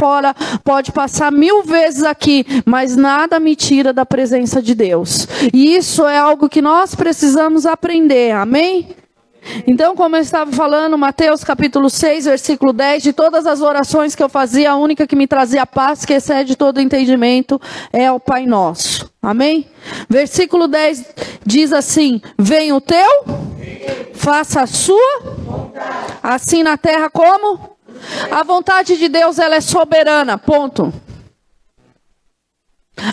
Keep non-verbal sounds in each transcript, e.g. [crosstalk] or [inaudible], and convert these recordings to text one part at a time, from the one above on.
fora, pode passar mil vezes aqui, mas nada me tira da presença de Deus. E isso é algo que nós precisamos aprender, amém? Então, como eu estava falando, Mateus capítulo 6, versículo 10, de todas as orações que eu fazia, a única que me trazia paz, que excede todo entendimento, é o Pai Nosso. Amém? Versículo 10 diz assim: Venha o teu, faça a sua, assim na terra como? A vontade de Deus ela é soberana, ponto.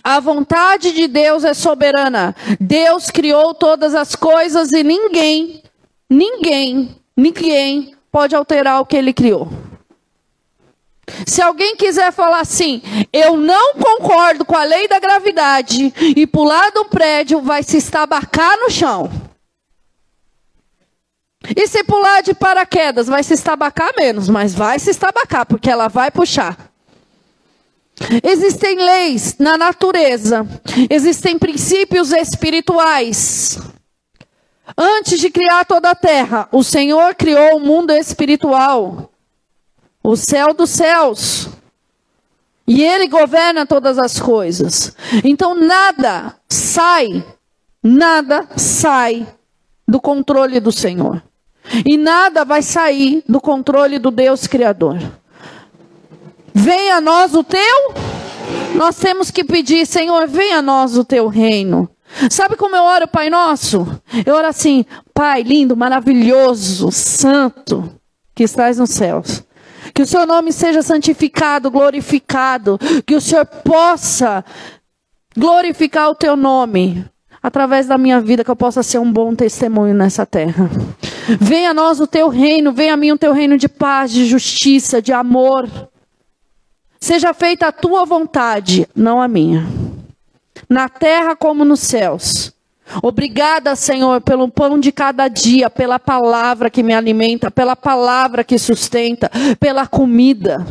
A vontade de Deus é soberana. Deus criou todas as coisas e ninguém Ninguém, ninguém pode alterar o que ele criou. Se alguém quiser falar assim, eu não concordo com a lei da gravidade e pular do prédio, vai se estabacar no chão. E se pular de paraquedas, vai se estabacar menos, mas vai se estabacar, porque ela vai puxar. Existem leis na natureza, existem princípios espirituais. Antes de criar toda a terra, o Senhor criou o mundo espiritual, o céu dos céus. E Ele governa todas as coisas. Então nada sai, nada sai do controle do Senhor. E nada vai sair do controle do Deus Criador. Venha a nós o teu. Nós temos que pedir, Senhor, venha a nós o teu reino. Sabe como eu oro, Pai Nosso? Eu oro assim, Pai lindo, maravilhoso, santo, que estás nos céus. Que o seu nome seja santificado, glorificado. Que o Senhor possa glorificar o teu nome através da minha vida, que eu possa ser um bom testemunho nessa terra. Venha a nós o teu reino, venha a mim o teu reino de paz, de justiça, de amor. Seja feita a tua vontade, não a minha na terra como nos céus. Obrigada, Senhor, pelo pão de cada dia, pela palavra que me alimenta, pela palavra que sustenta, pela comida.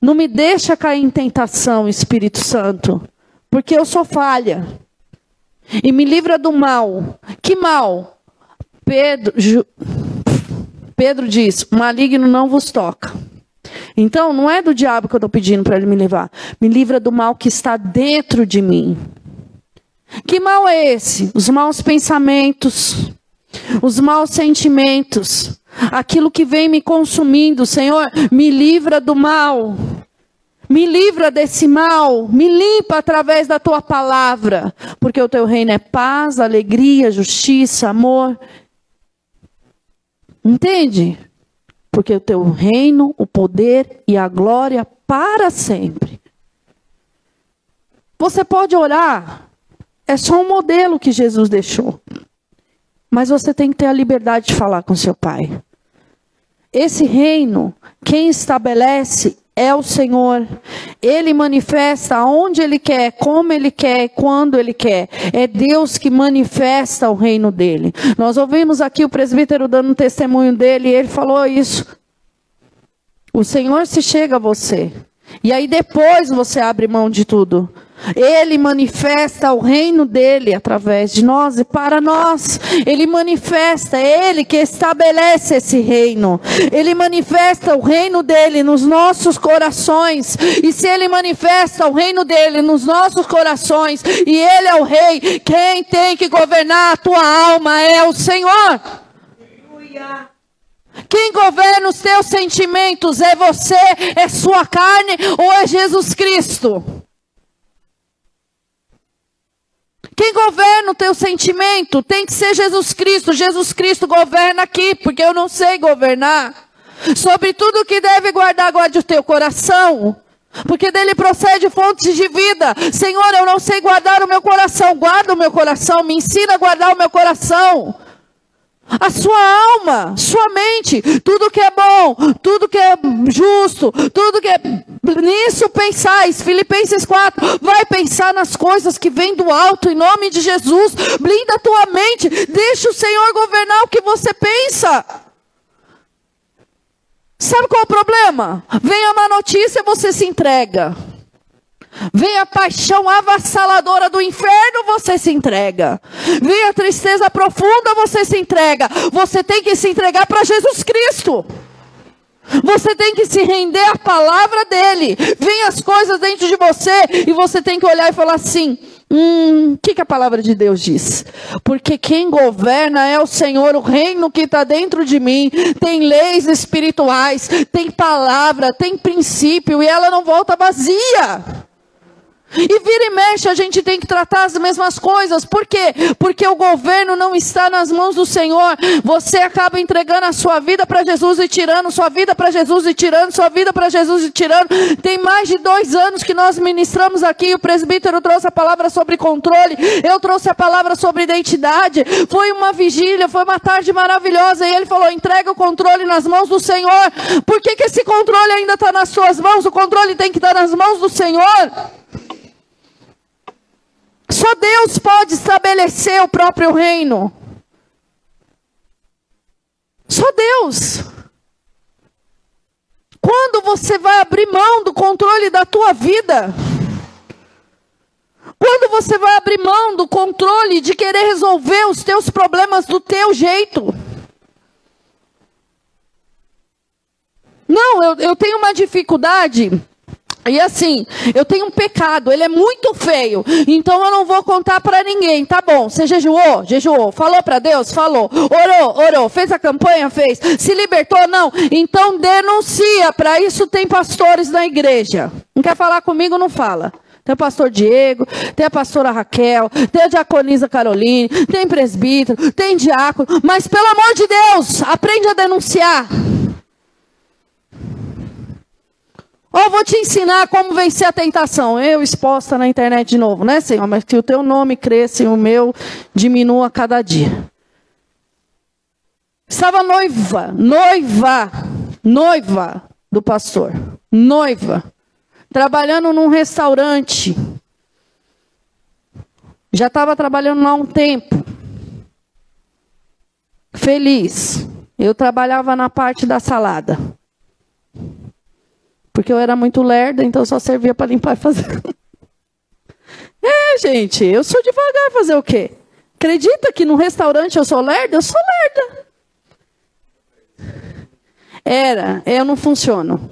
Não me deixa cair em tentação, Espírito Santo, porque eu sou falha. E me livra do mal. Que mal? Pedro, Ju, Pedro diz: maligno não vos toca. Então, não é do diabo que eu estou pedindo para ele me livrar. Me livra do mal que está dentro de mim. Que mal é esse? Os maus pensamentos, os maus sentimentos, aquilo que vem me consumindo. Senhor, me livra do mal. Me livra desse mal, me limpa através da tua palavra, porque o teu reino é paz, alegria, justiça, amor. Entende? porque o teu reino, o poder e a glória para sempre. Você pode orar, é só um modelo que Jesus deixou. Mas você tem que ter a liberdade de falar com seu pai. Esse reino, quem estabelece é o Senhor. Ele manifesta onde Ele quer, como Ele quer, quando Ele quer. É Deus que manifesta o reino dele. Nós ouvimos aqui o presbítero dando um testemunho dele e ele falou isso. O Senhor se chega a você. E aí depois você abre mão de tudo. Ele manifesta o reino dele através de nós e para nós. Ele manifesta, é ele que estabelece esse reino. Ele manifesta o reino dele nos nossos corações. E se ele manifesta o reino dele nos nossos corações, e ele é o rei, quem tem que governar a tua alma é o Senhor. Quem governa os teus sentimentos é você, é sua carne ou é Jesus Cristo? Quem governa o teu sentimento tem que ser Jesus Cristo. Jesus Cristo governa aqui, porque eu não sei governar. Sobre tudo que deve guardar, guarde o teu coração. Porque dele procede fontes de vida. Senhor, eu não sei guardar o meu coração. Guarda o meu coração. Me ensina a guardar o meu coração. A sua alma, sua mente, tudo que é bom, tudo que é justo, tudo que é. Nisso pensais, Filipenses 4, vai pensar nas coisas que vêm do alto, em nome de Jesus. Blinda a tua mente, deixa o Senhor governar o que você pensa. Sabe qual é o problema? Vem a má notícia, você se entrega. Vem a paixão avassaladora do inferno, você se entrega. Vem a tristeza profunda, você se entrega. Você tem que se entregar para Jesus Cristo. Você tem que se render à palavra dele. Vem as coisas dentro de você e você tem que olhar e falar assim: Hum, o que, que a palavra de Deus diz? Porque quem governa é o Senhor, o reino que está dentro de mim. Tem leis espirituais, tem palavra, tem princípio e ela não volta vazia. E vira e mexe, a gente tem que tratar as mesmas coisas. Por quê? Porque o governo não está nas mãos do Senhor. Você acaba entregando a sua vida para Jesus e tirando sua vida para Jesus e tirando sua vida para Jesus e tirando. Tem mais de dois anos que nós ministramos aqui. O presbítero trouxe a palavra sobre controle. Eu trouxe a palavra sobre identidade. Foi uma vigília, foi uma tarde maravilhosa. E ele falou: entrega o controle nas mãos do Senhor. Por que, que esse controle ainda está nas suas mãos? O controle tem que estar nas mãos do Senhor. Só Deus pode estabelecer o próprio reino. Só Deus. Quando você vai abrir mão do controle da tua vida? Quando você vai abrir mão do controle de querer resolver os teus problemas do teu jeito? Não, eu, eu tenho uma dificuldade e assim, eu tenho um pecado, ele é muito feio, então eu não vou contar para ninguém, tá bom? Você jejuou? Jejuou. Falou para Deus? Falou. Orou? Orou. Fez a campanha? Fez. Se libertou? Não. Então denuncia, para isso tem pastores na igreja. Não quer falar comigo? Não fala. Tem o pastor Diego, tem a pastora Raquel, tem a diaconisa Caroline, tem presbítero, tem diácono, mas pelo amor de Deus, aprende a denunciar. Ou vou te ensinar como vencer a tentação. Eu exposta na internet de novo, né, Senhor? Mas que o teu nome cresça e o meu diminua cada dia. Estava noiva, noiva, noiva do pastor. Noiva. Trabalhando num restaurante. Já estava trabalhando lá há um tempo. Feliz. Eu trabalhava na parte da salada. Porque eu era muito lerda, então só servia para limpar e fazer. [laughs] é, gente, eu sou devagar fazer o quê? Acredita que no restaurante eu sou lerda? Eu sou lerda. Era, eu não funciono.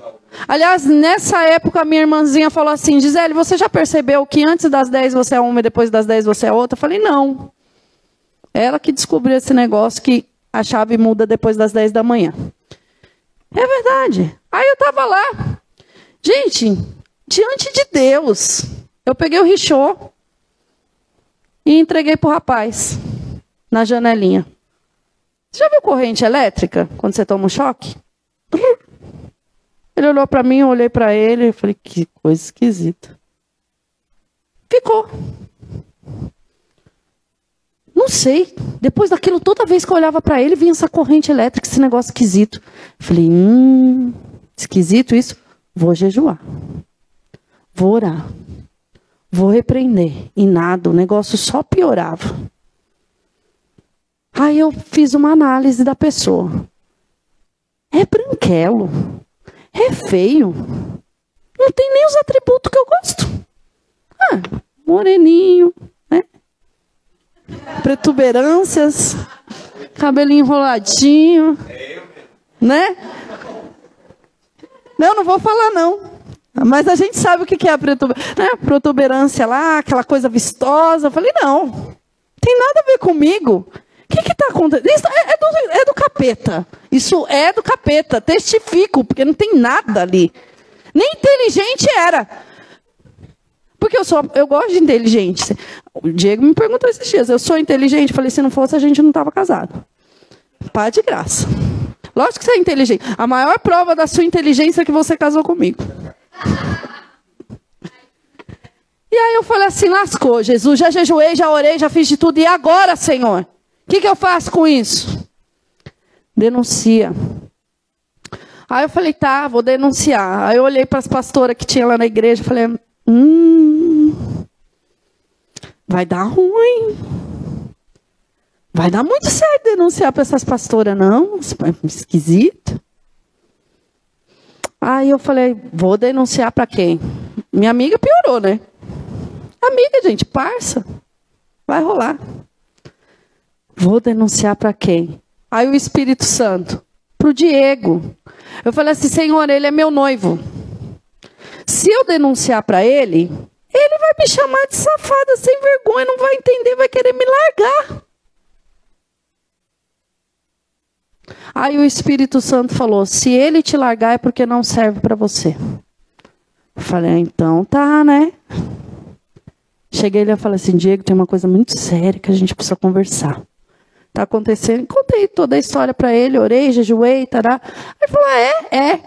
Aliás, nessa época, minha irmãzinha falou assim: Gisele, você já percebeu que antes das 10 você é uma e depois das 10 você é outra? Eu falei: não. Ela que descobriu esse negócio que a chave muda depois das 10 da manhã. É verdade. Aí eu estava lá, Gente, diante de Deus, eu peguei o richô e entreguei para o rapaz na janelinha. Você já viu corrente elétrica quando você toma um choque? Ele olhou para mim, eu olhei para ele e falei: que coisa esquisita. Ficou. Não sei. Depois daquilo, toda vez que eu olhava para ele, vinha essa corrente elétrica, esse negócio esquisito. falei: hum, esquisito isso. Vou jejuar. Vou orar. Vou repreender. E nada, o negócio só piorava. Aí eu fiz uma análise da pessoa. É branquelo. É feio. Não tem nem os atributos que eu gosto. Ah, moreninho, né? Protuberâncias, cabelinho enroladinho, né? Não, não vou falar não. Mas a gente sabe o que é a protuberância, né? protuberância lá, aquela coisa vistosa. Eu falei, não, tem nada a ver comigo. O que está acontecendo? Isso é, é, do, é do capeta. Isso é do capeta. Testifico, porque não tem nada ali. Nem inteligente era. Porque eu sou, eu gosto de inteligente. O Diego me perguntou esses dias, eu sou inteligente? Eu falei, se não fosse, a gente não estava casado. Pá de graça. Lógico que você é inteligente. A maior prova da sua inteligência é que você casou comigo. E aí eu falei assim, lascou, Jesus, já jejuei, já orei, já fiz de tudo. E agora, Senhor? O que, que eu faço com isso? Denuncia. Aí eu falei, tá, vou denunciar. Aí eu olhei para as pastoras que tinha lá na igreja e falei, hum, vai dar ruim. Vai dar muito certo denunciar para essas pastoras, não? Esquisito. Aí eu falei, vou denunciar para quem? Minha amiga piorou, né? Amiga, gente, parça. Vai rolar. Vou denunciar para quem? Aí o Espírito Santo, para o Diego. Eu falei assim: Senhor, ele é meu noivo. Se eu denunciar para ele, ele vai me chamar de safada sem vergonha, não vai entender, vai querer me largar. Aí o Espírito Santo falou: se ele te largar é porque não serve para você. Eu falei: ah, então tá, né? Cheguei e falei assim: Diego, tem uma coisa muito séria que a gente precisa conversar. Tá acontecendo. Contei toda a história para ele, orei, jejuei, tará. Ele falou: ah, é, é.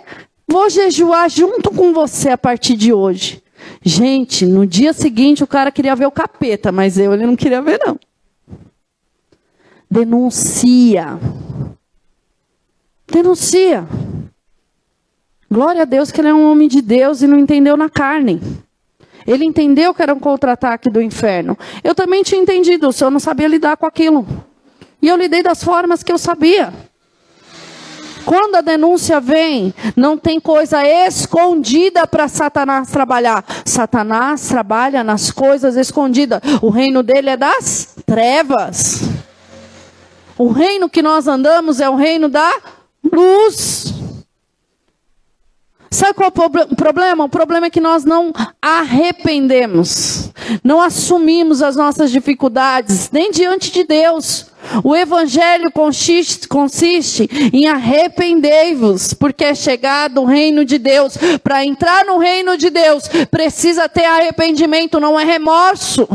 Vou jejuar junto com você a partir de hoje. Gente, no dia seguinte o cara queria ver o capeta, mas eu ele não queria ver, não. Denuncia. Denuncia. Glória a Deus que ele é um homem de Deus e não entendeu na carne. Ele entendeu que era um contra-ataque do inferno. Eu também tinha entendido, só não sabia lidar com aquilo. E eu lidei das formas que eu sabia. Quando a denúncia vem, não tem coisa escondida para Satanás trabalhar. Satanás trabalha nas coisas escondidas. O reino dele é das trevas. O reino que nós andamos é o reino da luz. Sabe qual é o problema? O problema é que nós não arrependemos, não assumimos as nossas dificuldades, nem diante de Deus. O evangelho consiste, consiste em arrependei-vos, porque é chegado o reino de Deus. Para entrar no reino de Deus, precisa ter arrependimento, não é remorso.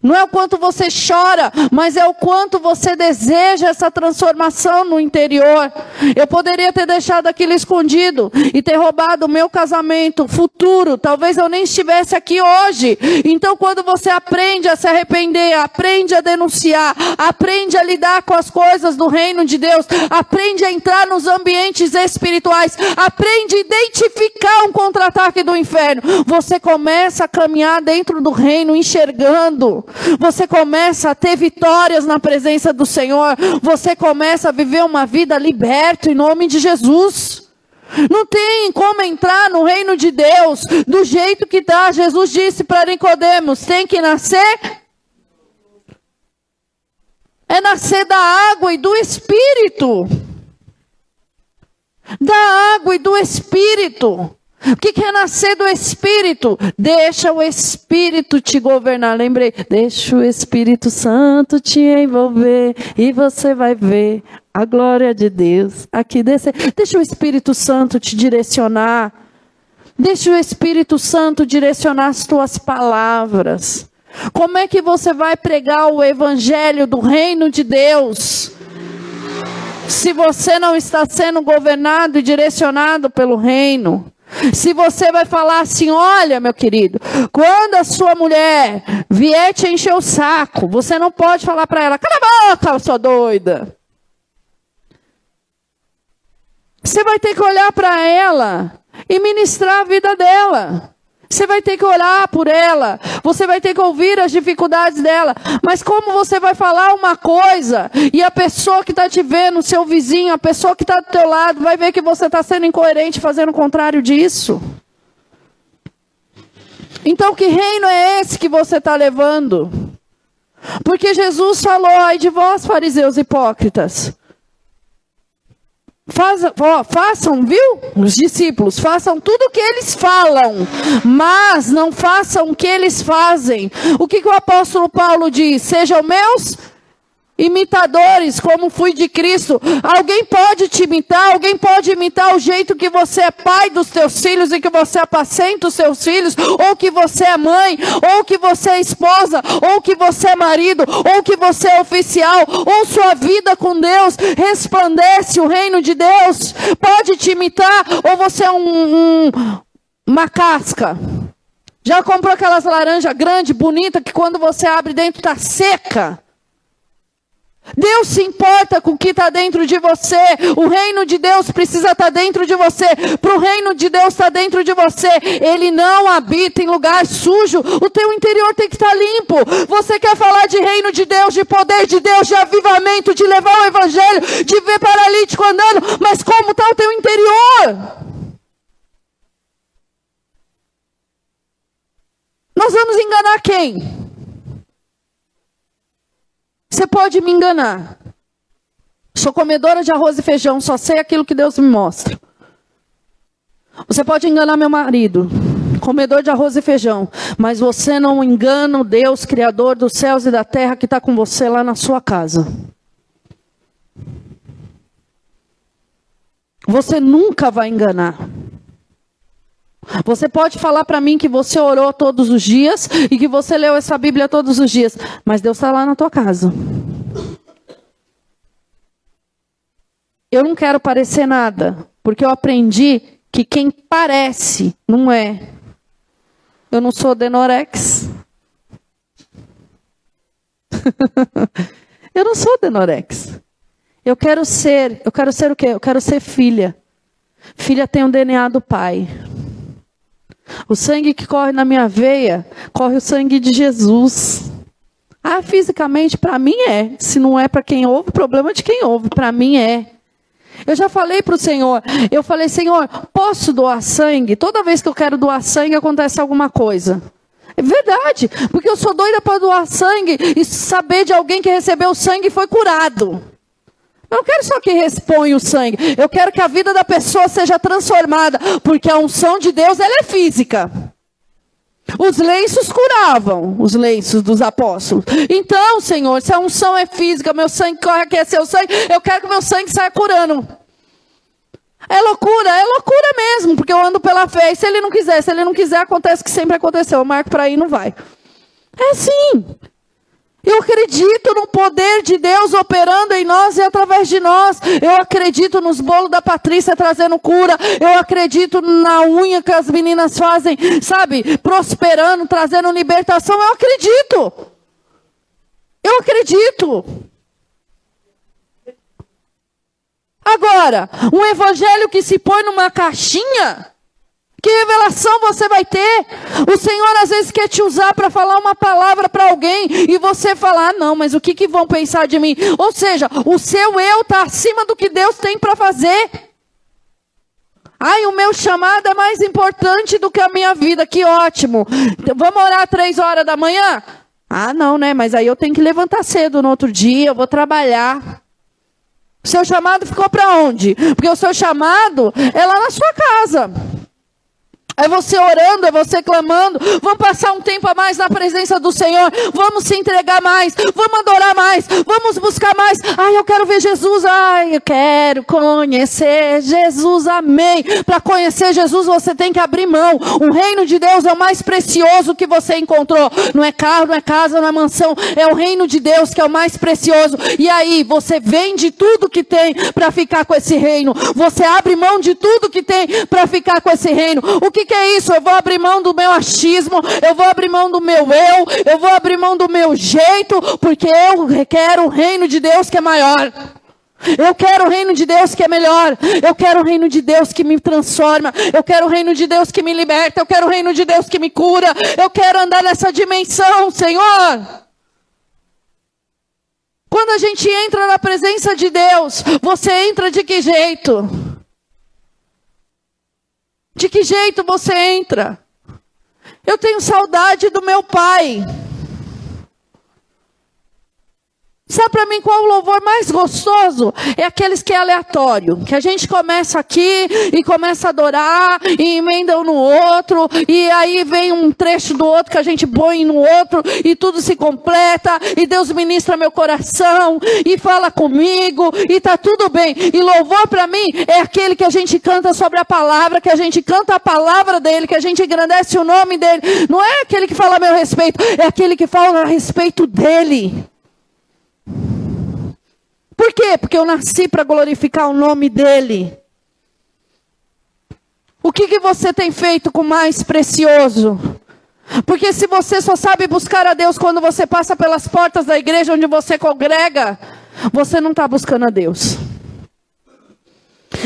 Não é o quanto você chora, mas é o quanto você deseja essa transformação no interior. Eu poderia ter deixado aquilo escondido e ter roubado o meu casamento futuro. Talvez eu nem estivesse aqui hoje. Então, quando você aprende a se arrepender, aprende a denunciar, aprende a lidar com as coisas do reino de Deus, aprende a entrar nos ambientes espirituais, aprende a identificar um contra-ataque do inferno, você começa a caminhar dentro do reino enxergando você começa a ter vitórias na presença do Senhor, você começa a viver uma vida liberta em nome de Jesus. Não tem como entrar no reino de Deus do jeito que está. Jesus disse para Nicodemos: tem que nascer. É nascer da água e do Espírito. Da água e do Espírito. O que é nascer do Espírito? Deixa o Espírito te governar. Lembrei, deixa o Espírito Santo te envolver e você vai ver a glória de Deus aqui descer. Deixa o Espírito Santo te direcionar. Deixa o Espírito Santo direcionar as tuas palavras. Como é que você vai pregar o evangelho do reino de Deus? Se você não está sendo governado e direcionado pelo reino. Se você vai falar assim, olha, meu querido, quando a sua mulher vier te encher o saco, você não pode falar para ela, cala a boca, sua doida. Você vai ter que olhar para ela e ministrar a vida dela. Você vai ter que orar por ela, você vai ter que ouvir as dificuldades dela. Mas como você vai falar uma coisa e a pessoa que está te vendo, seu vizinho, a pessoa que está do teu lado, vai ver que você está sendo incoerente, fazendo o contrário disso? Então, que reino é esse que você está levando? Porque Jesus falou, ai de vós, fariseus hipócritas. Faz, ó, façam, viu? Os discípulos, façam tudo o que eles falam, mas não façam o que eles fazem. O que, que o apóstolo Paulo diz? Sejam meus imitadores, como fui de Cristo. Alguém pode te imitar, alguém pode imitar o jeito que você é pai dos teus filhos e que você apacenta os seus filhos, ou que você é mãe, ou que você é esposa, ou que você é marido, ou que você é oficial, ou sua vida com Deus resplandece o reino de Deus. Pode te imitar, ou você é um, um uma casca. Já comprou aquelas laranjas grande, bonita, que quando você abre dentro está seca? Deus se importa com o que está dentro de você. O reino de Deus precisa estar tá dentro de você. Para o reino de Deus estar tá dentro de você, Ele não habita em lugar sujo. O teu interior tem que estar tá limpo. Você quer falar de reino de Deus, de poder de Deus, de avivamento, de levar o evangelho, de ver paralítico andando, mas como está o teu interior? Nós vamos enganar quem? Você pode me enganar. Sou comedora de arroz e feijão, só sei aquilo que Deus me mostra. Você pode enganar meu marido, comedor de arroz e feijão, mas você não engana o Deus, Criador dos céus e da terra, que está com você lá na sua casa. Você nunca vai enganar. Você pode falar para mim que você orou todos os dias e que você leu essa Bíblia todos os dias, mas Deus está lá na tua casa. Eu não quero parecer nada, porque eu aprendi que quem parece não é. Eu não sou Denorex. [laughs] eu não sou Denorex. Eu quero ser, eu quero ser o quê? Eu quero ser filha. Filha tem o DNA do pai. O sangue que corre na minha veia, corre o sangue de Jesus. Ah, fisicamente, para mim é. Se não é para quem ouve, problema de quem ouve. Para mim é. Eu já falei para o Senhor, eu falei, Senhor, posso doar sangue? Toda vez que eu quero doar sangue, acontece alguma coisa. É verdade, porque eu sou doida para doar sangue e saber de alguém que recebeu sangue e foi curado. Eu não quero só que responha o sangue. Eu quero que a vida da pessoa seja transformada. Porque a unção de Deus ela é física. Os lenços curavam, os lenços dos apóstolos. Então, Senhor, se a unção é física, meu sangue corre aqui, é seu sangue, eu quero que meu sangue saia curando. É loucura, é loucura mesmo, porque eu ando pela fé. E se ele não quiser, se ele não quiser, acontece o que sempre aconteceu. Eu marco para ir não vai. É assim. Eu acredito no poder de Deus operando em nós e através de nós. Eu acredito nos bolos da Patrícia trazendo cura. Eu acredito na unha que as meninas fazem, sabe? Prosperando, trazendo libertação. Eu acredito. Eu acredito. Agora, um evangelho que se põe numa caixinha que revelação você vai ter? O Senhor às vezes quer te usar para falar uma palavra para alguém e você falar, ah, não, mas o que, que vão pensar de mim? Ou seja, o seu eu está acima do que Deus tem para fazer. Ai, o meu chamado é mais importante do que a minha vida, que ótimo. Vamos orar três horas da manhã? Ah, não, né? Mas aí eu tenho que levantar cedo no outro dia, eu vou trabalhar. O seu chamado ficou para onde? Porque o seu chamado é lá na sua casa. É você orando, é você clamando. Vamos passar um tempo a mais na presença do Senhor. Vamos se entregar mais. Vamos adorar mais. Vamos buscar mais. Ai, eu quero ver Jesus. Ai, eu quero conhecer Jesus. Amém. Para conhecer Jesus, você tem que abrir mão. O reino de Deus é o mais precioso que você encontrou. Não é carro, não é casa, não é mansão. É o reino de Deus que é o mais precioso. E aí, você vende tudo que tem para ficar com esse reino. Você abre mão de tudo que tem para ficar com esse reino. O que que é isso? Eu vou abrir mão do meu achismo, eu vou abrir mão do meu eu, eu vou abrir mão do meu jeito, porque eu quero o reino de Deus que é maior. Eu quero o reino de Deus que é melhor. Eu quero o reino de Deus que me transforma. Eu quero o reino de Deus que me liberta. Eu quero o reino de Deus que me cura. Eu quero andar nessa dimensão, Senhor. Quando a gente entra na presença de Deus, você entra de que jeito? De que jeito você entra? Eu tenho saudade do meu pai. Sabe para mim qual o louvor mais gostoso? É aqueles que é aleatório, que a gente começa aqui e começa a adorar e emenda um no outro e aí vem um trecho do outro que a gente põe no outro e tudo se completa e Deus ministra meu coração e fala comigo e tá tudo bem. E louvor para mim é aquele que a gente canta sobre a palavra, que a gente canta a palavra dele, que a gente engrandece o nome dele. Não é aquele que fala a meu respeito, é aquele que fala a respeito dele. Por quê? Porque eu nasci para glorificar o nome dele. O que, que você tem feito com mais precioso? Porque se você só sabe buscar a Deus quando você passa pelas portas da igreja onde você congrega, você não está buscando a Deus.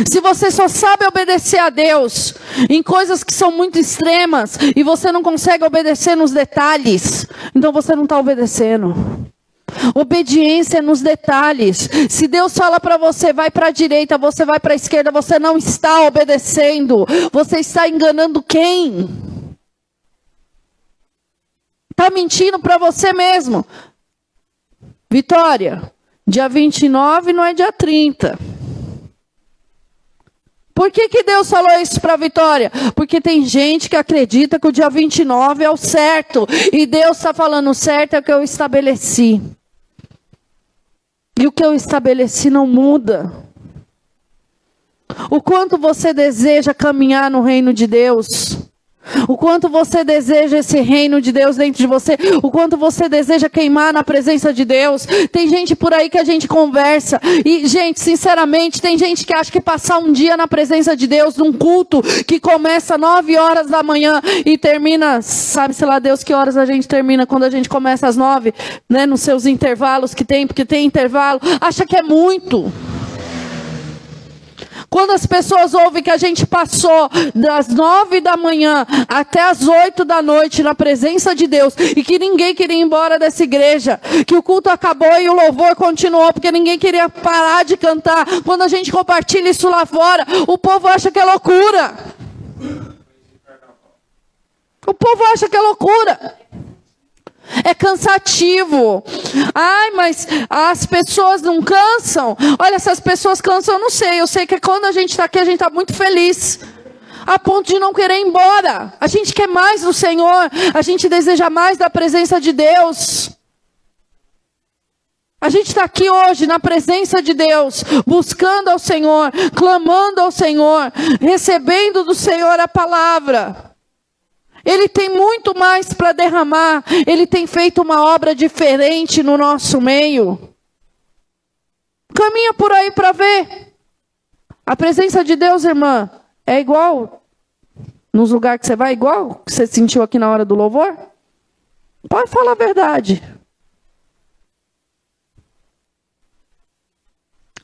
Se você só sabe obedecer a Deus em coisas que são muito extremas e você não consegue obedecer nos detalhes, então você não está obedecendo. Obediência nos detalhes. Se Deus fala para você, vai para a direita, você vai para a esquerda, você não está obedecendo. Você está enganando quem? Está mentindo para você mesmo. Vitória, Dia 29 não é dia 30. Por que, que Deus falou isso para Vitória? Porque tem gente que acredita que o dia 29 é o certo. E Deus está falando o certo é o que eu estabeleci. E o que eu estabeleci não muda. O quanto você deseja caminhar no reino de Deus. O quanto você deseja esse reino de Deus dentro de você, o quanto você deseja queimar na presença de Deus. Tem gente por aí que a gente conversa, e, gente, sinceramente, tem gente que acha que passar um dia na presença de Deus, num culto que começa nove horas da manhã e termina, sabe-se lá Deus que horas a gente termina quando a gente começa às nove, né, nos seus intervalos que tem, porque tem intervalo, acha que é muito. Quando as pessoas ouvem que a gente passou das nove da manhã até as oito da noite na presença de Deus e que ninguém queria ir embora dessa igreja, que o culto acabou e o louvor continuou porque ninguém queria parar de cantar. Quando a gente compartilha isso lá fora, o povo acha que é loucura. O povo acha que é loucura. É cansativo. Ai, mas as pessoas não cansam? Olha, essas pessoas cansam, eu não sei. Eu sei que quando a gente está aqui, a gente está muito feliz. A ponto de não querer ir embora. A gente quer mais do Senhor. A gente deseja mais da presença de Deus. A gente está aqui hoje na presença de Deus, buscando ao Senhor, clamando ao Senhor, recebendo do Senhor a palavra. Ele tem muito mais para derramar. Ele tem feito uma obra diferente no nosso meio. Caminha por aí para ver. A presença de Deus, irmã, é igual nos lugares que você vai, igual que você sentiu aqui na hora do louvor? Pode falar a verdade.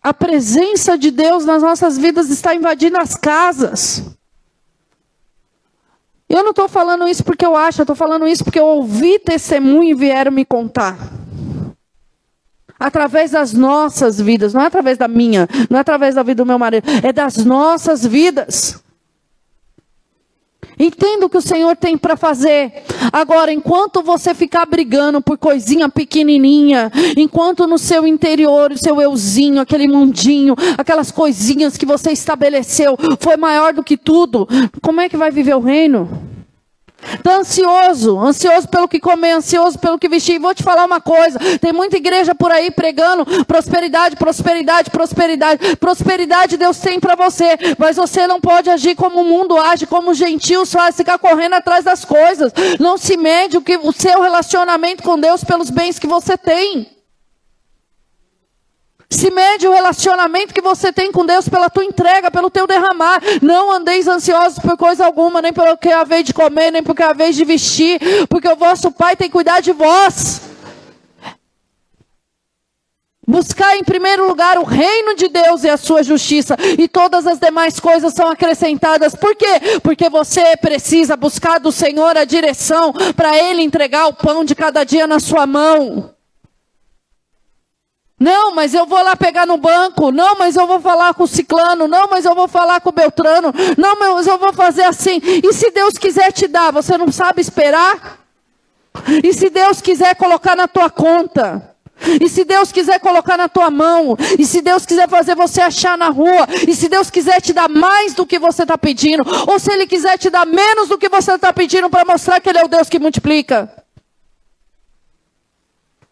A presença de Deus nas nossas vidas está invadindo as casas. Eu não estou falando isso porque eu acho, eu estou falando isso porque eu ouvi testemunho e vieram me contar. Através das nossas vidas, não é através da minha, não é através da vida do meu marido, é das nossas vidas. Entenda o que o Senhor tem para fazer. Agora, enquanto você ficar brigando por coisinha pequenininha, enquanto no seu interior, o seu euzinho, aquele mundinho, aquelas coisinhas que você estabeleceu, foi maior do que tudo, como é que vai viver o reino? Está ansioso, ansioso pelo que comer, ansioso pelo que vestir. E vou te falar uma coisa: tem muita igreja por aí pregando prosperidade, prosperidade, prosperidade. Prosperidade Deus tem para você, mas você não pode agir como o mundo age, como os gentios fazem, ficar correndo atrás das coisas. Não se mede o, que, o seu relacionamento com Deus pelos bens que você tem. Se mede o relacionamento que você tem com Deus pela tua entrega, pelo teu derramar. Não andeis ansiosos por coisa alguma, nem pelo que a vez de comer, nem porque a vez de vestir, porque o vosso Pai tem cuidado de vós. Buscar em primeiro lugar o reino de Deus e a sua justiça, e todas as demais coisas são acrescentadas. Por quê? Porque você precisa buscar do Senhor a direção para Ele entregar o pão de cada dia na sua mão. Não, mas eu vou lá pegar no banco. Não, mas eu vou falar com o ciclano. Não, mas eu vou falar com o Beltrano. Não, mas eu vou fazer assim. E se Deus quiser te dar, você não sabe esperar? E se Deus quiser colocar na tua conta? E se Deus quiser colocar na tua mão? E se Deus quiser fazer você achar na rua? E se Deus quiser te dar mais do que você está pedindo? Ou se Ele quiser te dar menos do que você está pedindo para mostrar que Ele é o Deus que multiplica?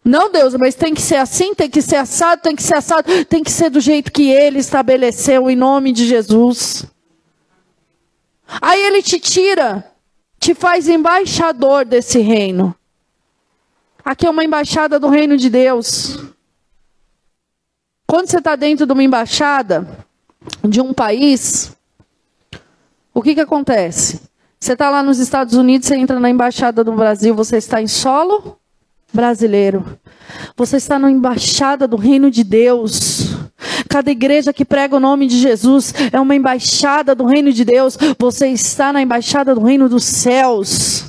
Não, Deus, mas tem que ser assim, tem que ser assado, tem que ser assado, tem que ser do jeito que ele estabeleceu, em nome de Jesus. Aí ele te tira, te faz embaixador desse reino. Aqui é uma embaixada do reino de Deus. Quando você está dentro de uma embaixada de um país, o que, que acontece? Você está lá nos Estados Unidos, você entra na embaixada do Brasil, você está em solo brasileiro. Você está na embaixada do reino de Deus. Cada igreja que prega o nome de Jesus é uma embaixada do reino de Deus. Você está na embaixada do reino dos céus.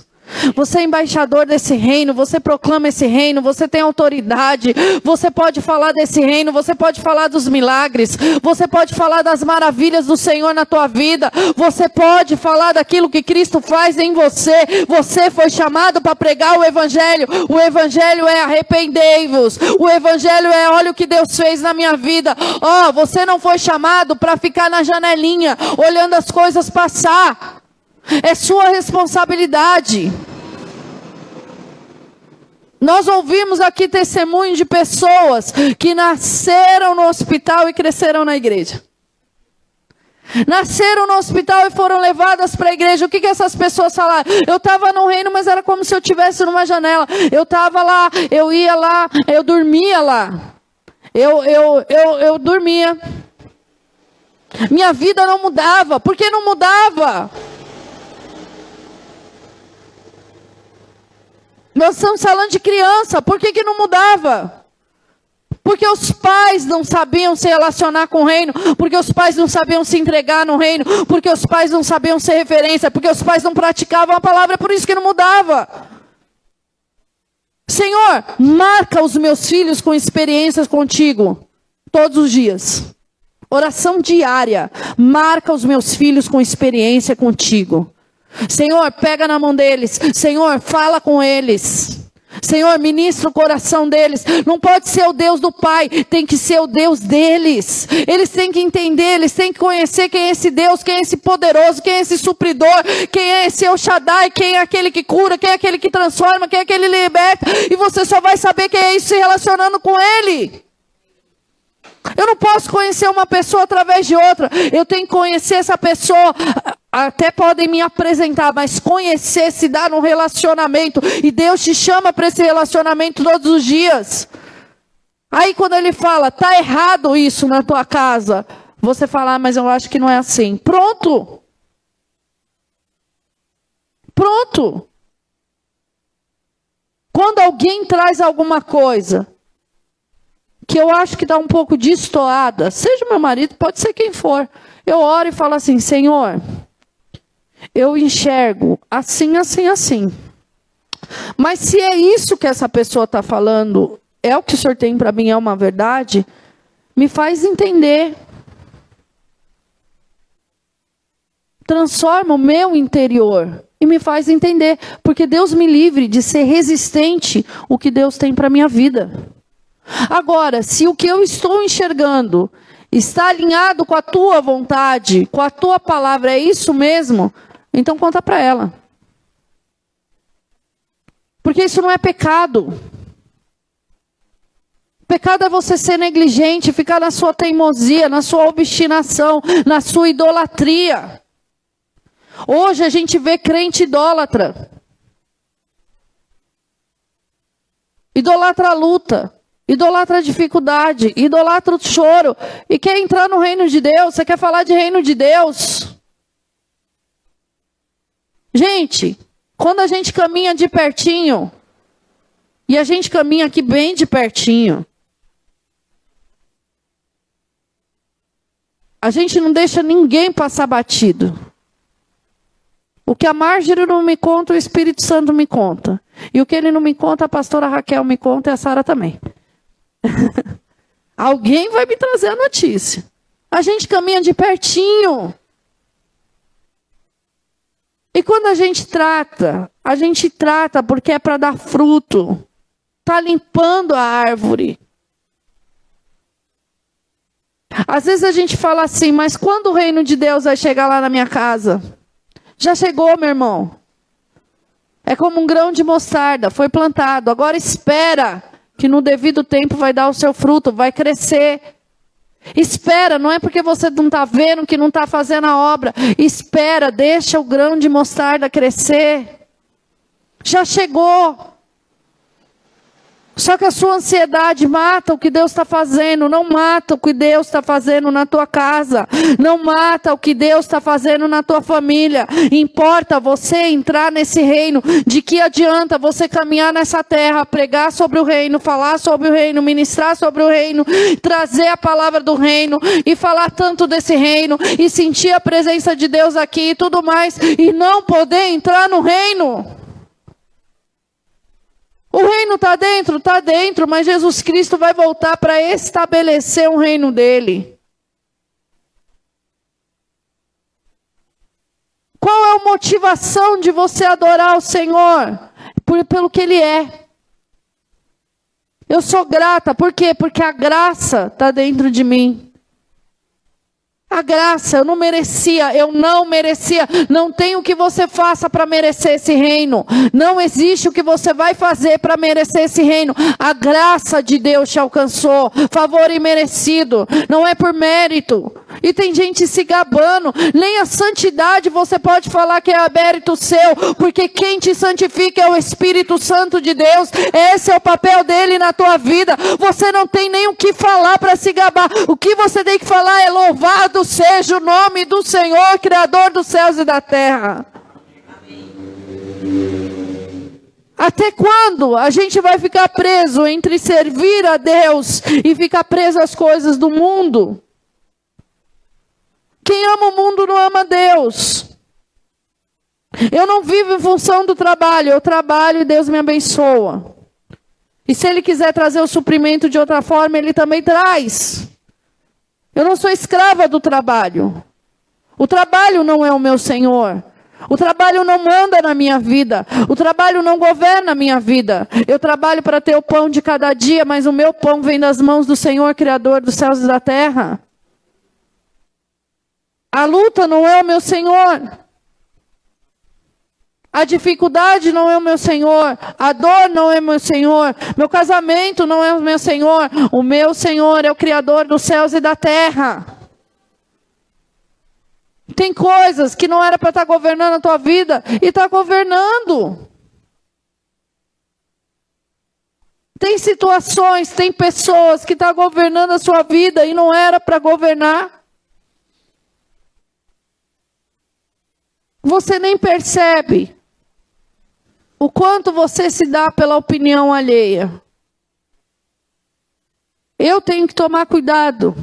Você é embaixador desse reino, você proclama esse reino, você tem autoridade, você pode falar desse reino, você pode falar dos milagres, você pode falar das maravilhas do Senhor na tua vida, você pode falar daquilo que Cristo faz em você. Você foi chamado para pregar o evangelho. O evangelho é arrependei-vos. O evangelho é olha o que Deus fez na minha vida. Ó, oh, você não foi chamado para ficar na janelinha olhando as coisas passar. É sua responsabilidade. Nós ouvimos aqui testemunho de pessoas que nasceram no hospital e cresceram na igreja. Nasceram no hospital e foram levadas para a igreja. O que, que essas pessoas falaram? Eu estava no reino, mas era como se eu estivesse numa janela. Eu estava lá, eu ia lá, eu dormia lá. Eu, eu, eu, eu dormia. Minha vida não mudava. Por que não mudava? Nós estamos falando de criança, por que, que não mudava? Porque os pais não sabiam se relacionar com o reino, porque os pais não sabiam se entregar no reino, porque os pais não sabiam ser referência, porque os pais não praticavam a palavra, é por isso que não mudava. Senhor, marca os meus filhos com experiências contigo, todos os dias. Oração diária, marca os meus filhos com experiência contigo. Senhor, pega na mão deles. Senhor, fala com eles. Senhor, ministra o coração deles. Não pode ser o Deus do Pai, tem que ser o Deus deles. Eles têm que entender, eles têm que conhecer quem é esse Deus, quem é esse poderoso, quem é esse supridor, quem é esse El Shaddai, quem é aquele que cura, quem é aquele que transforma, quem é aquele que liberta. E você só vai saber quem é isso se relacionando com Ele. Eu não posso conhecer uma pessoa através de outra. Eu tenho que conhecer essa pessoa. Até podem me apresentar, mas conhecer se dá num relacionamento. E Deus te chama para esse relacionamento todos os dias. Aí quando ele fala, tá errado isso na tua casa, você fala, ah, mas eu acho que não é assim. Pronto. Pronto. Quando alguém traz alguma coisa que eu acho que está um pouco destoada, seja meu marido, pode ser quem for. Eu oro e falo assim: Senhor, eu enxergo assim, assim, assim. Mas se é isso que essa pessoa está falando, é o que o Senhor tem para mim, é uma verdade, me faz entender. Transforma o meu interior e me faz entender, porque Deus me livre de ser resistente o que Deus tem para minha vida. Agora, se o que eu estou enxergando está alinhado com a tua vontade, com a tua palavra, é isso mesmo, então conta para ela. Porque isso não é pecado. Pecado é você ser negligente, ficar na sua teimosia, na sua obstinação, na sua idolatria. Hoje a gente vê crente idólatra. Idolatra a luta. Idolatra a dificuldade, idolatra o choro e quer entrar no reino de Deus. Você quer falar de reino de Deus? Gente, quando a gente caminha de pertinho, e a gente caminha aqui bem de pertinho, a gente não deixa ninguém passar batido. O que a Marjorie não me conta, o Espírito Santo me conta. E o que ele não me conta, a pastora Raquel me conta e a Sara também. [laughs] Alguém vai me trazer a notícia. A gente caminha de pertinho. E quando a gente trata, a gente trata porque é para dar fruto. Está limpando a árvore. Às vezes a gente fala assim, mas quando o reino de Deus vai chegar lá na minha casa? Já chegou, meu irmão. É como um grão de mostarda, foi plantado. Agora espera que no devido tempo vai dar o seu fruto, vai crescer. Espera, não é porque você não está vendo que não está fazendo a obra. Espera, deixa o grão de mostarda crescer. Já chegou. Só que a sua ansiedade mata o que Deus está fazendo, não mata o que Deus está fazendo na tua casa, não mata o que Deus está fazendo na tua família. Importa você entrar nesse reino. De que adianta você caminhar nessa terra, pregar sobre o reino, falar sobre o reino, ministrar sobre o reino, trazer a palavra do reino e falar tanto desse reino e sentir a presença de Deus aqui e tudo mais e não poder entrar no reino? O reino está dentro? Está dentro, mas Jesus Cristo vai voltar para estabelecer o reino dele. Qual é a motivação de você adorar o Senhor? Por, pelo que Ele é. Eu sou grata, por quê? Porque a graça está dentro de mim. A graça, eu não merecia, eu não merecia. Não tem o que você faça para merecer esse reino. Não existe o que você vai fazer para merecer esse reino. A graça de Deus te alcançou. Favor imerecido. Não é por mérito. E tem gente se gabando. Nem a santidade você pode falar que é mérito seu. Porque quem te santifica é o Espírito Santo de Deus. Esse é o papel dele na tua vida. Você não tem nem o que falar para se gabar. O que você tem que falar é Louvado seja o nome do Senhor, Criador dos céus e da terra. Até quando a gente vai ficar preso entre servir a Deus e ficar preso às coisas do mundo? Quem ama o mundo não ama Deus. Eu não vivo em função do trabalho, eu trabalho e Deus me abençoa. E se Ele quiser trazer o suprimento de outra forma, Ele também traz. Eu não sou escrava do trabalho. O trabalho não é o meu senhor. O trabalho não manda na minha vida. O trabalho não governa a minha vida. Eu trabalho para ter o pão de cada dia, mas o meu pão vem das mãos do Senhor, Criador dos céus e da terra. A luta não é o meu Senhor. A dificuldade não é o meu Senhor, a dor não é o meu Senhor, meu casamento não é o meu Senhor, o meu Senhor é o Criador dos céus e da terra. Tem coisas que não era para estar tá governando a tua vida e está governando. Tem situações, tem pessoas que estão tá governando a sua vida e não era para governar. Você nem percebe o quanto você se dá pela opinião alheia. Eu tenho que tomar cuidado.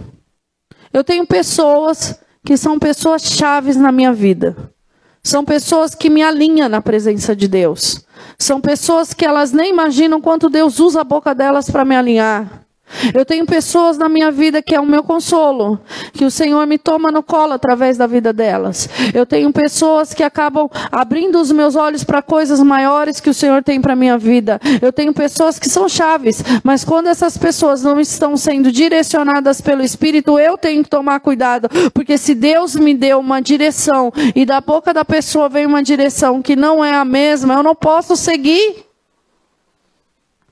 Eu tenho pessoas que são pessoas chaves na minha vida. São pessoas que me alinham na presença de Deus. São pessoas que elas nem imaginam quanto Deus usa a boca delas para me alinhar. Eu tenho pessoas na minha vida que é o meu consolo, que o Senhor me toma no colo através da vida delas. Eu tenho pessoas que acabam abrindo os meus olhos para coisas maiores que o Senhor tem para minha vida. Eu tenho pessoas que são chaves, mas quando essas pessoas não estão sendo direcionadas pelo Espírito, eu tenho que tomar cuidado, porque se Deus me deu uma direção e da boca da pessoa vem uma direção que não é a mesma, eu não posso seguir.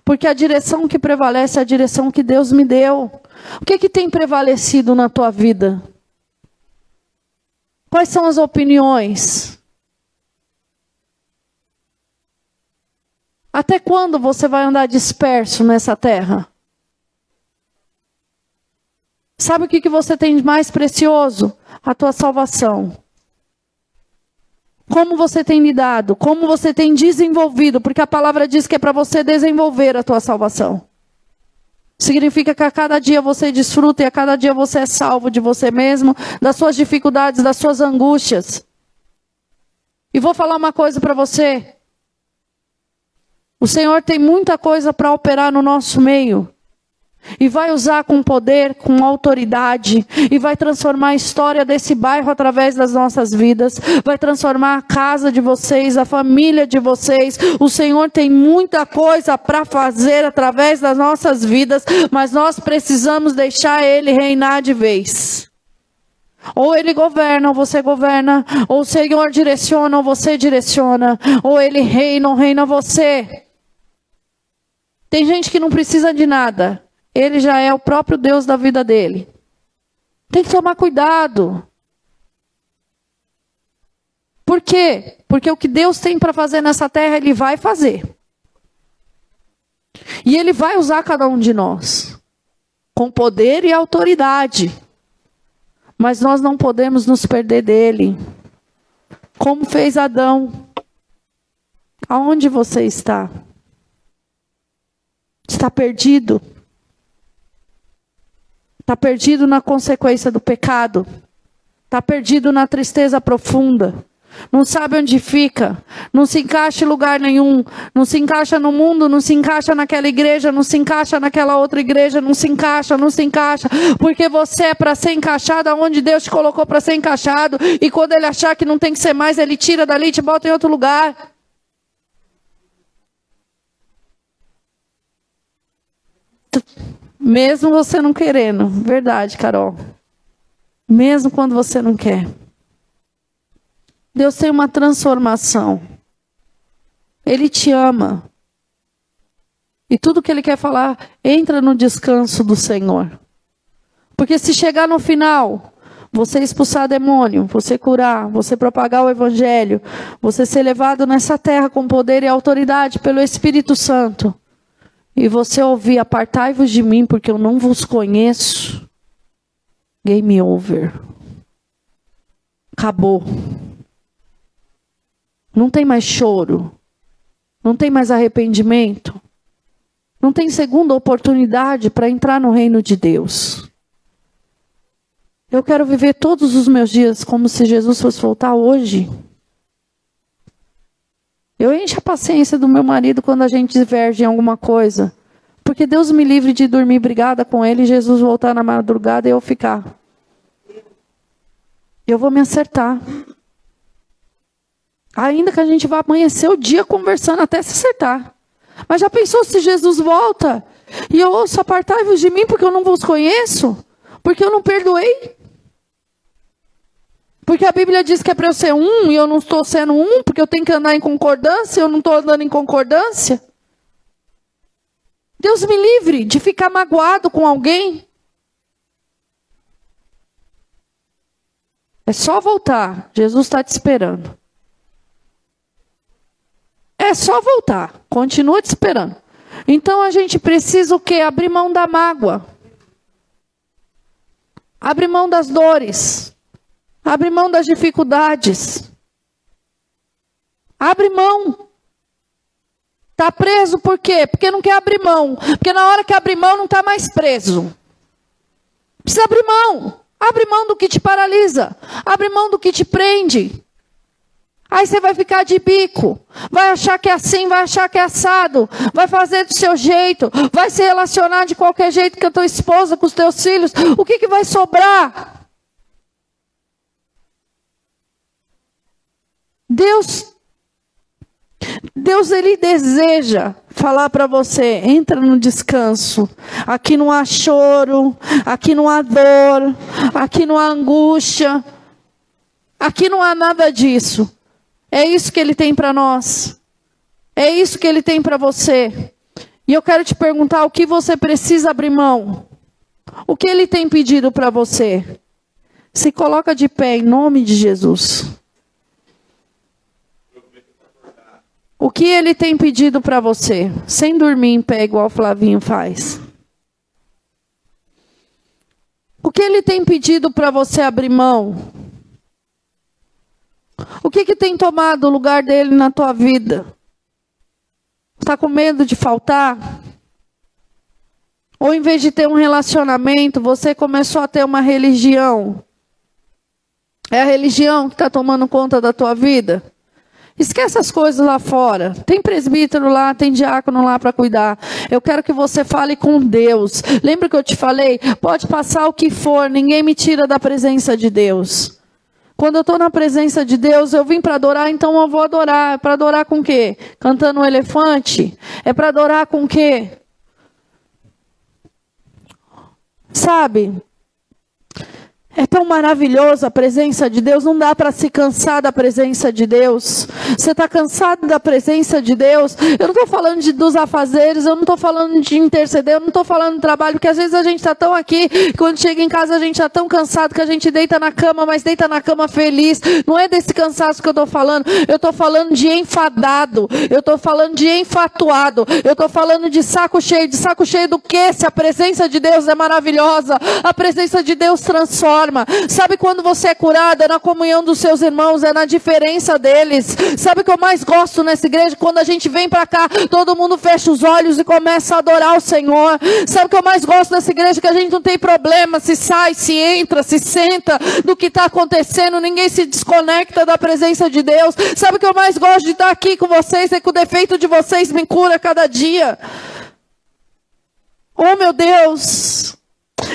Porque a direção que prevalece é a direção que Deus me deu. O que, que tem prevalecido na tua vida? Quais são as opiniões? Até quando você vai andar disperso nessa terra? Sabe o que, que você tem de mais precioso? A tua salvação. Como você tem lidado? Como você tem desenvolvido? Porque a palavra diz que é para você desenvolver a tua salvação. Significa que a cada dia você desfruta e a cada dia você é salvo de você mesmo, das suas dificuldades, das suas angústias. E vou falar uma coisa para você. O Senhor tem muita coisa para operar no nosso meio. E vai usar com poder, com autoridade, e vai transformar a história desse bairro através das nossas vidas, vai transformar a casa de vocês, a família de vocês. O Senhor tem muita coisa para fazer através das nossas vidas, mas nós precisamos deixar Ele reinar de vez. Ou ele governa, ou você governa, ou o Senhor direciona, ou você direciona, ou ele reina, ou reina você. Tem gente que não precisa de nada, ele já é o próprio Deus da vida dele. Tem que tomar cuidado. Por quê? Porque o que Deus tem para fazer nessa terra, Ele vai fazer. E Ele vai usar cada um de nós com poder e autoridade. Mas nós não podemos nos perder dele. Como fez Adão. Aonde você está? Está perdido? Está perdido na consequência do pecado. Está perdido na tristeza profunda. não sabe onde fica, não se encaixa em lugar nenhum, não se encaixa no mundo, não se encaixa naquela igreja, não se encaixa naquela outra igreja, não se encaixa, não se encaixa, porque você é para ser encaixado aonde Deus te colocou para ser encaixado, e quando ele achar que não tem que ser mais, ele tira dali e te bota em outro lugar. Mesmo você não querendo, verdade, Carol. Mesmo quando você não quer. Deus tem uma transformação. Ele te ama. E tudo que ele quer falar, entra no descanso do Senhor. Porque se chegar no final, você expulsar demônio, você curar, você propagar o evangelho, você ser levado nessa terra com poder e autoridade pelo Espírito Santo, e você ouvir apartai-vos de mim porque eu não vos conheço, game over. Acabou. Não tem mais choro. Não tem mais arrependimento. Não tem segunda oportunidade para entrar no reino de Deus. Eu quero viver todos os meus dias como se Jesus fosse voltar hoje. Eu encho a paciência do meu marido quando a gente diverge em alguma coisa. Porque Deus me livre de dormir brigada com ele Jesus voltar na madrugada e eu ficar. Eu vou me acertar. Ainda que a gente vá amanhecer o dia conversando até se acertar. Mas já pensou se Jesus volta e eu ouço apartai-vos de mim porque eu não vos conheço? Porque eu não perdoei? Porque a Bíblia diz que é para eu ser um e eu não estou sendo um, porque eu tenho que andar em concordância eu não estou andando em concordância? Deus me livre de ficar magoado com alguém. É só voltar. Jesus está te esperando. É só voltar. Continua te esperando. Então a gente precisa o quê? Abrir mão da mágoa. Abrir mão das dores. Abrir mão das dificuldades. Abre mão. Está preso por quê? Porque não quer abrir mão. Porque na hora que abrir mão não está mais preso. Precisa abrir mão. Abre mão do que te paralisa. Abre mão do que te prende. Aí você vai ficar de bico, vai achar que é assim, vai achar que é assado, vai fazer do seu jeito, vai se relacionar de qualquer jeito com a tua esposa, com os teus filhos. O que, que vai sobrar? Deus, Deus ele deseja falar para você, entra no descanso. Aqui não há choro, aqui não há dor, aqui não há angústia, aqui não há nada disso. É isso que ele tem para nós. É isso que ele tem para você. E eu quero te perguntar o que você precisa abrir mão. O que ele tem pedido para você? Se coloca de pé em nome de Jesus. O que ele tem pedido para você? Sem dormir em pé, igual o Flavinho faz. O que ele tem pedido para você abrir mão? O que, que tem tomado o lugar dele na tua vida? Está com medo de faltar? Ou em vez de ter um relacionamento, você começou a ter uma religião? É a religião que está tomando conta da tua vida? Esquece as coisas lá fora. Tem presbítero lá, tem diácono lá para cuidar. Eu quero que você fale com Deus. Lembra que eu te falei? Pode passar o que for, ninguém me tira da presença de Deus. Quando eu estou na presença de Deus, eu vim para adorar, então eu vou adorar. É para adorar com o quê? Cantando um elefante? É para adorar com o quê? Sabe? É tão maravilhoso a presença de Deus, não dá para se cansar da presença de Deus. Você está cansado da presença de Deus? Eu não estou falando de, dos afazeres, eu não estou falando de interceder, eu não estou falando de trabalho, porque às vezes a gente está tão aqui, quando chega em casa a gente está tão cansado que a gente deita na cama, mas deita na cama feliz. Não é desse cansaço que eu estou falando, eu estou falando de enfadado, eu estou falando de enfatuado, eu estou falando de saco cheio. De saco cheio do que? Se a presença de Deus é maravilhosa, a presença de Deus transforma forma. Sabe quando você é curado? É na comunhão dos seus irmãos, é na diferença deles. Sabe o que eu mais gosto nessa igreja? Quando a gente vem para cá, todo mundo fecha os olhos e começa a adorar o Senhor. Sabe o que eu mais gosto nessa igreja? Que a gente não tem problema se sai, se entra, se senta do que está acontecendo, ninguém se desconecta da presença de Deus. Sabe o que eu mais gosto de estar aqui com vocês? É que o defeito de vocês me cura cada dia. Oh meu Deus!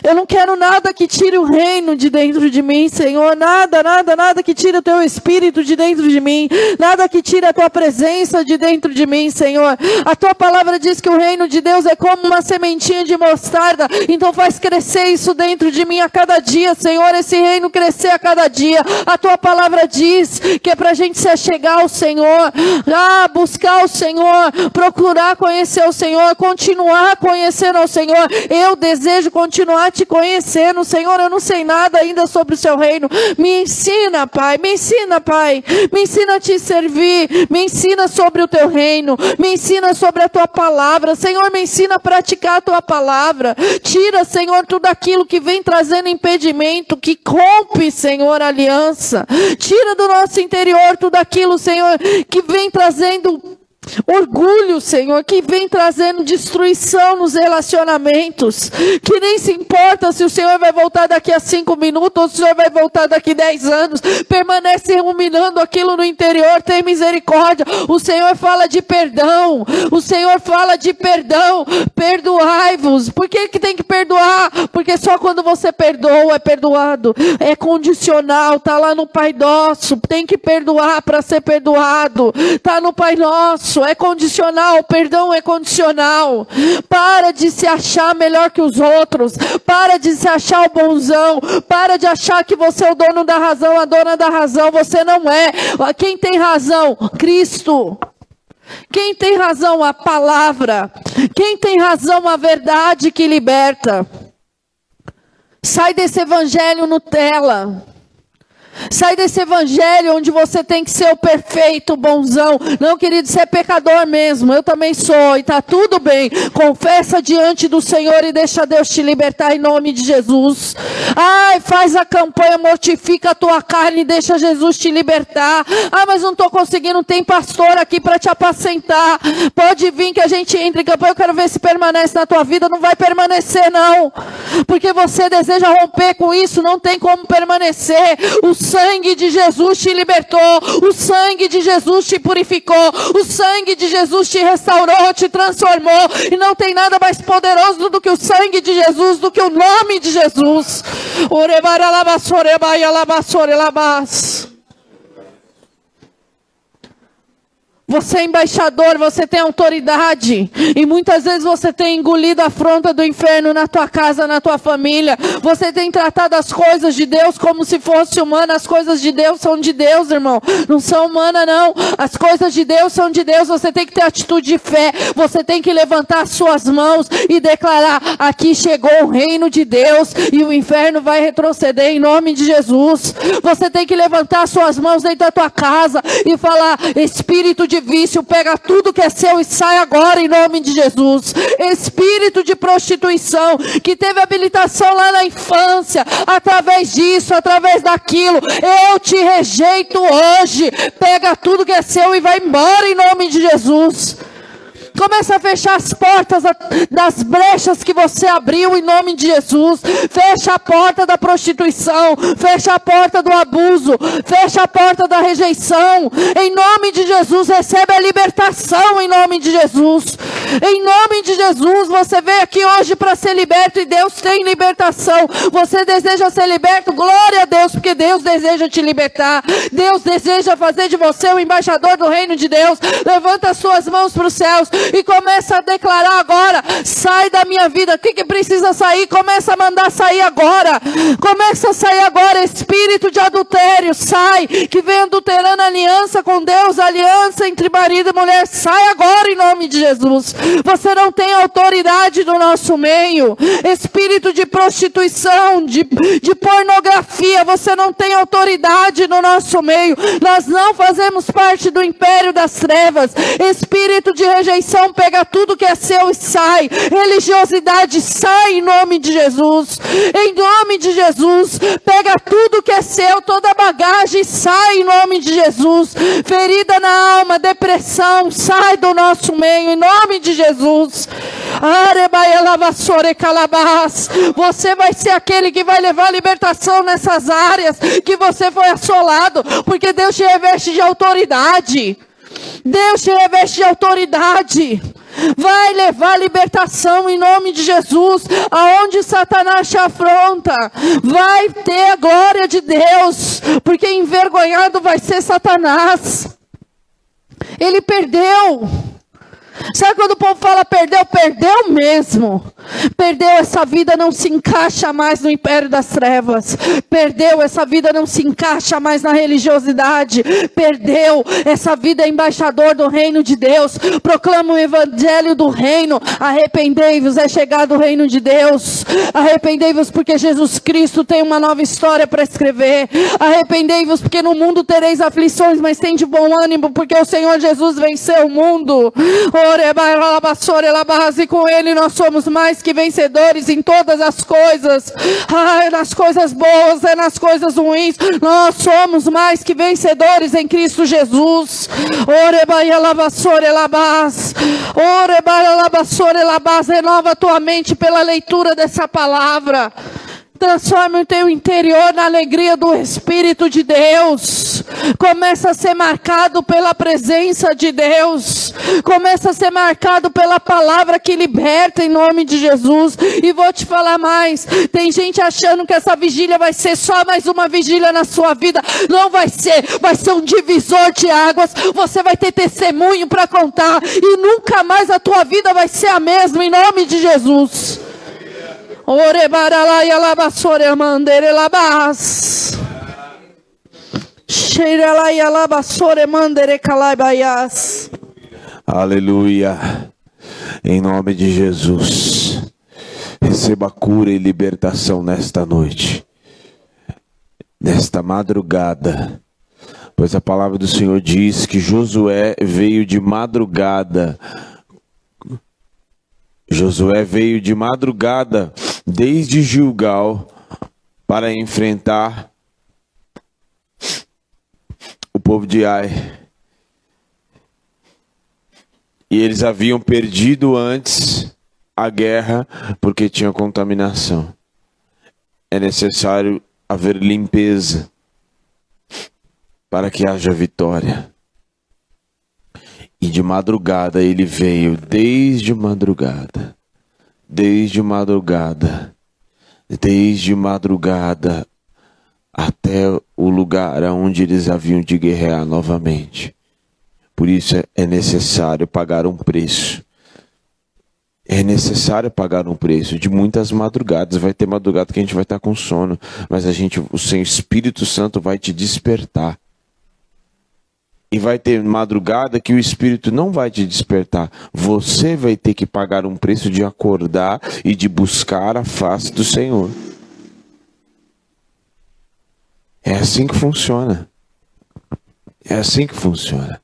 Eu não quero nada que tire o reino de dentro de mim, Senhor. Nada, nada, nada que tire o teu espírito de dentro de mim. Nada que tire a tua presença de dentro de mim, Senhor. A tua palavra diz que o reino de Deus é como uma sementinha de mostarda. Então faz crescer isso dentro de mim a cada dia, Senhor. Esse reino crescer a cada dia. A tua palavra diz que é para a gente se achegar ao Senhor. Ah, buscar o Senhor. Procurar conhecer o Senhor. Continuar conhecendo ao Senhor. Eu desejo continuar te conhecendo. Senhor, eu não sei nada ainda sobre o seu reino. Me ensina, Pai. Me ensina, Pai. Me ensina a te servir. Me ensina sobre o teu reino. Me ensina sobre a tua palavra. Senhor, me ensina a praticar a tua palavra. Tira, Senhor, tudo aquilo que vem trazendo impedimento, que rompe, Senhor, aliança. Tira do nosso interior tudo aquilo, Senhor, que vem trazendo Orgulho, Senhor, que vem trazendo destruição nos relacionamentos. Que nem se importa se o Senhor vai voltar daqui a cinco minutos ou se o Senhor vai voltar daqui a dez anos. Permanece ruminando aquilo no interior, tem misericórdia. O Senhor fala de perdão. O Senhor fala de perdão. Perdoai-vos. Por que, que tem que perdoar? Porque só quando você perdoa é perdoado. É condicional. Está lá no Pai Nosso. Tem que perdoar para ser perdoado. Está no Pai Nosso isso, é condicional, perdão é condicional. Para de se achar melhor que os outros, para de se achar o bonzão, para de achar que você é o dono da razão, a dona da razão, você não é. Quem tem razão? Cristo. Quem tem razão? A palavra. Quem tem razão? A verdade que liberta. Sai desse evangelho Nutella. Sai desse evangelho onde você tem que ser o perfeito, o bonzão. Não, querido, você é pecador mesmo. Eu também sou e está tudo bem. Confessa diante do Senhor e deixa Deus te libertar em nome de Jesus. Ai, faz a campanha, mortifica a tua carne e deixa Jesus te libertar. Ah, mas não estou conseguindo, tem pastor aqui para te apacentar. Pode vir que a gente entre em campanha. Eu quero ver se permanece na tua vida. Não vai permanecer, não. Porque você deseja romper com isso, não tem como permanecer. O sangue de Jesus te libertou, o sangue de Jesus te purificou, o sangue de Jesus te restaurou, te transformou, e não tem nada mais poderoso do que o sangue de Jesus, do que o nome de Jesus. Você é embaixador, você tem autoridade. E muitas vezes você tem engolido a afronta do inferno na tua casa, na tua família. Você tem tratado as coisas de Deus como se fosse humana. As coisas de Deus são de Deus, irmão. Não são humanas, não. As coisas de Deus são de Deus. Você tem que ter atitude de fé. Você tem que levantar as suas mãos e declarar: aqui chegou o reino de Deus e o inferno vai retroceder em nome de Jesus. Você tem que levantar as suas mãos dentro da tua casa e falar: Espírito de vício, pega tudo que é seu e sai agora em nome de Jesus. Espírito de prostituição, que teve habilitação lá na infância, através disso, através daquilo, eu te rejeito hoje. Pega tudo que é seu e vai embora em nome de Jesus. Começa a fechar as portas das brechas que você abriu em nome de Jesus. Fecha a porta da prostituição. Fecha a porta do abuso. Fecha a porta da rejeição. Em nome de Jesus, recebe a libertação em nome de Jesus. Em nome de Jesus, você veio aqui hoje para ser liberto e Deus tem libertação. Você deseja ser liberto? Glória a Deus, porque Deus deseja te libertar. Deus deseja fazer de você o embaixador do reino de Deus. Levanta as suas mãos para os céus e começa a declarar agora: sai da minha vida. O que, que precisa sair? Começa a mandar sair agora. Começa a sair agora, espírito de adultério, sai. Que vem adulterando a aliança com Deus, aliança entre marido e mulher, sai agora em nome de Jesus. Você não tem autoridade no nosso meio. Espírito de prostituição, de, de pornografia, você não tem autoridade no nosso meio. Nós não fazemos parte do império das trevas. Espírito de rejeição pega tudo que é seu e sai. Religiosidade sai em nome de Jesus. Em nome de Jesus, pega tudo que é seu, toda bagagem sai em nome de Jesus. Ferida na alma, depressão, sai do nosso meio em nome de Jesus. Você vai ser aquele que vai levar libertação nessas áreas que você foi assolado, porque Deus te reveste de autoridade. Deus te reveste de autoridade. Vai levar libertação em nome de Jesus, aonde Satanás te afronta. Vai ter a glória de Deus, porque envergonhado vai ser Satanás. Ele perdeu. Sabe quando o povo fala perdeu? Perdeu mesmo. Perdeu essa vida, não se encaixa mais no império das trevas. Perdeu essa vida, não se encaixa mais na religiosidade. Perdeu essa vida, é embaixador do reino de Deus. Proclama o evangelho do reino. Arrependei-vos, é chegado o reino de Deus. Arrependei-vos, porque Jesus Cristo tem uma nova história para escrever. Arrependei-vos, porque no mundo tereis aflições, mas tem de bom ânimo, porque o Senhor Jesus venceu o mundo. E com Ele nós somos mais que vencedores em todas as coisas. Ai, nas coisas boas, é nas coisas ruins. Nós somos mais que vencedores em Cristo Jesus. Renova tua mente pela leitura dessa palavra. Transforme o teu interior na alegria do Espírito de Deus. Começa a ser marcado pela presença de Deus. Começa a ser marcado pela palavra que liberta em nome de Jesus. E vou te falar mais. Tem gente achando que essa vigília vai ser só mais uma vigília na sua vida. Não vai ser. Vai ser um divisor de águas. Você vai ter testemunho para contar. E nunca mais a tua vida vai ser a mesma em nome de Jesus. Ore baralai alabassore mandere labas. Sheiralai alabassore mandere calabaias. Aleluia. Em nome de Jesus. Receba cura e libertação nesta noite. Nesta madrugada. Pois a palavra do Senhor diz que Josué veio de madrugada. Josué veio de madrugada desde Gilgal para enfrentar o povo de Ai. E eles haviam perdido antes a guerra porque tinha contaminação. É necessário haver limpeza para que haja vitória. E de madrugada ele veio, desde madrugada desde madrugada, desde madrugada até o lugar onde eles haviam de guerrear novamente. Por isso é necessário pagar um preço. É necessário pagar um preço de muitas madrugadas. Vai ter madrugada que a gente vai estar com sono, mas a gente, o seu Espírito Santo vai te despertar. E vai ter madrugada que o Espírito não vai te despertar. Você vai ter que pagar um preço de acordar e de buscar a face do Senhor. É assim que funciona. É assim que funciona.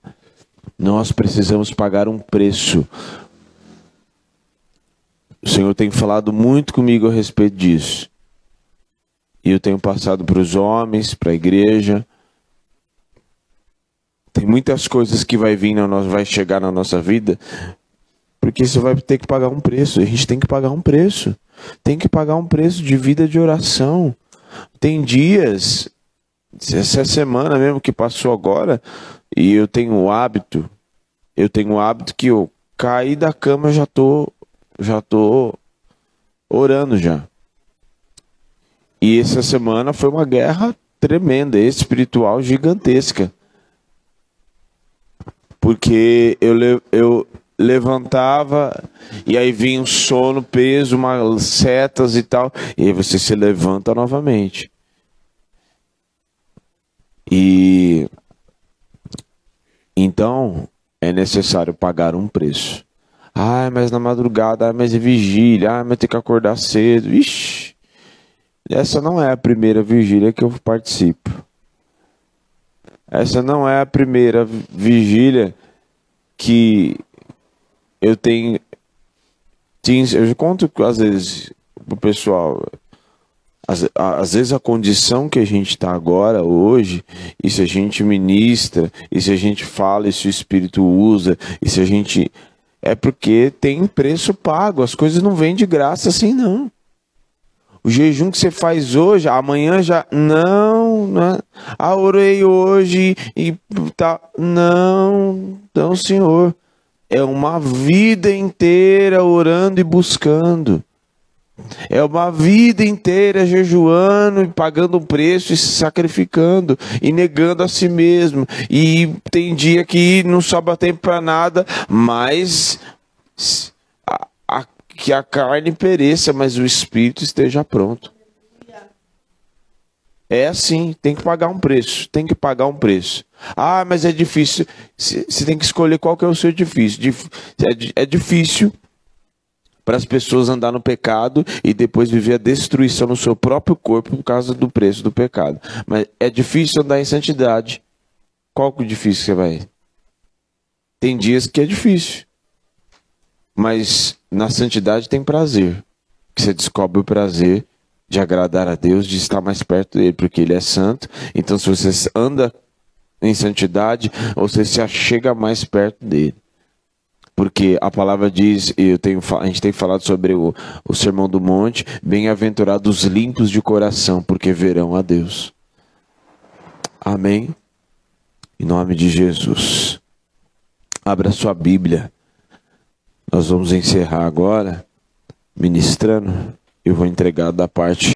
Nós precisamos pagar um preço. O Senhor tem falado muito comigo a respeito disso. E eu tenho passado para os homens, para a igreja tem muitas coisas que vai vir na nossa, vai chegar na nossa vida, porque você vai ter que pagar um preço. A gente tem que pagar um preço. Tem que pagar um preço de vida de oração. Tem dias, essa semana mesmo que passou agora, e eu tenho o hábito, eu tenho o hábito que eu caí da cama já tô já tô orando já. E essa semana foi uma guerra tremenda, espiritual gigantesca porque eu, eu levantava e aí vinha um sono, peso, umas setas e tal, e aí você se levanta novamente. E então é necessário pagar um preço. Ai, mas na madrugada, ai, mas é vigília, ai, mas tem que acordar cedo. Ixi, essa não é a primeira vigília que eu participo. Essa não é a primeira vigília que eu tenho. Eu conto às vezes pro pessoal. Às, às vezes a condição que a gente está agora, hoje, e se a gente ministra, e se a gente fala, e se o Espírito usa, e se a gente. É porque tem preço pago, as coisas não vêm de graça assim, não. O jejum que você faz hoje, amanhã já. Não, né? Ah, orei hoje e tá. Não, não, Senhor. É uma vida inteira orando e buscando. É uma vida inteira jejuando e pagando um preço e se sacrificando e negando a si mesmo. E tem dia que não sobra tempo para nada, mas que a carne pereça, mas o espírito esteja pronto. É assim, tem que pagar um preço, tem que pagar um preço. Ah, mas é difícil. Você tem que escolher qual que é o seu difícil. É, é difícil para as pessoas andar no pecado e depois viver a destruição no seu próprio corpo por causa do preço do pecado. Mas é difícil andar em santidade. Qual que é o difícil que você vai? Tem dias que é difícil. Mas na santidade tem prazer. Que você descobre o prazer de agradar a Deus, de estar mais perto dele, porque ele é santo. Então, se você anda em santidade, você se achega mais perto dele porque a palavra diz, eu tenho, a gente tem falado sobre o, o Sermão do Monte, bem-aventurados limpos de coração, porque verão a Deus. Amém? Em nome de Jesus. Abra sua Bíblia. Nós vamos encerrar agora, ministrando. Eu vou entregar da parte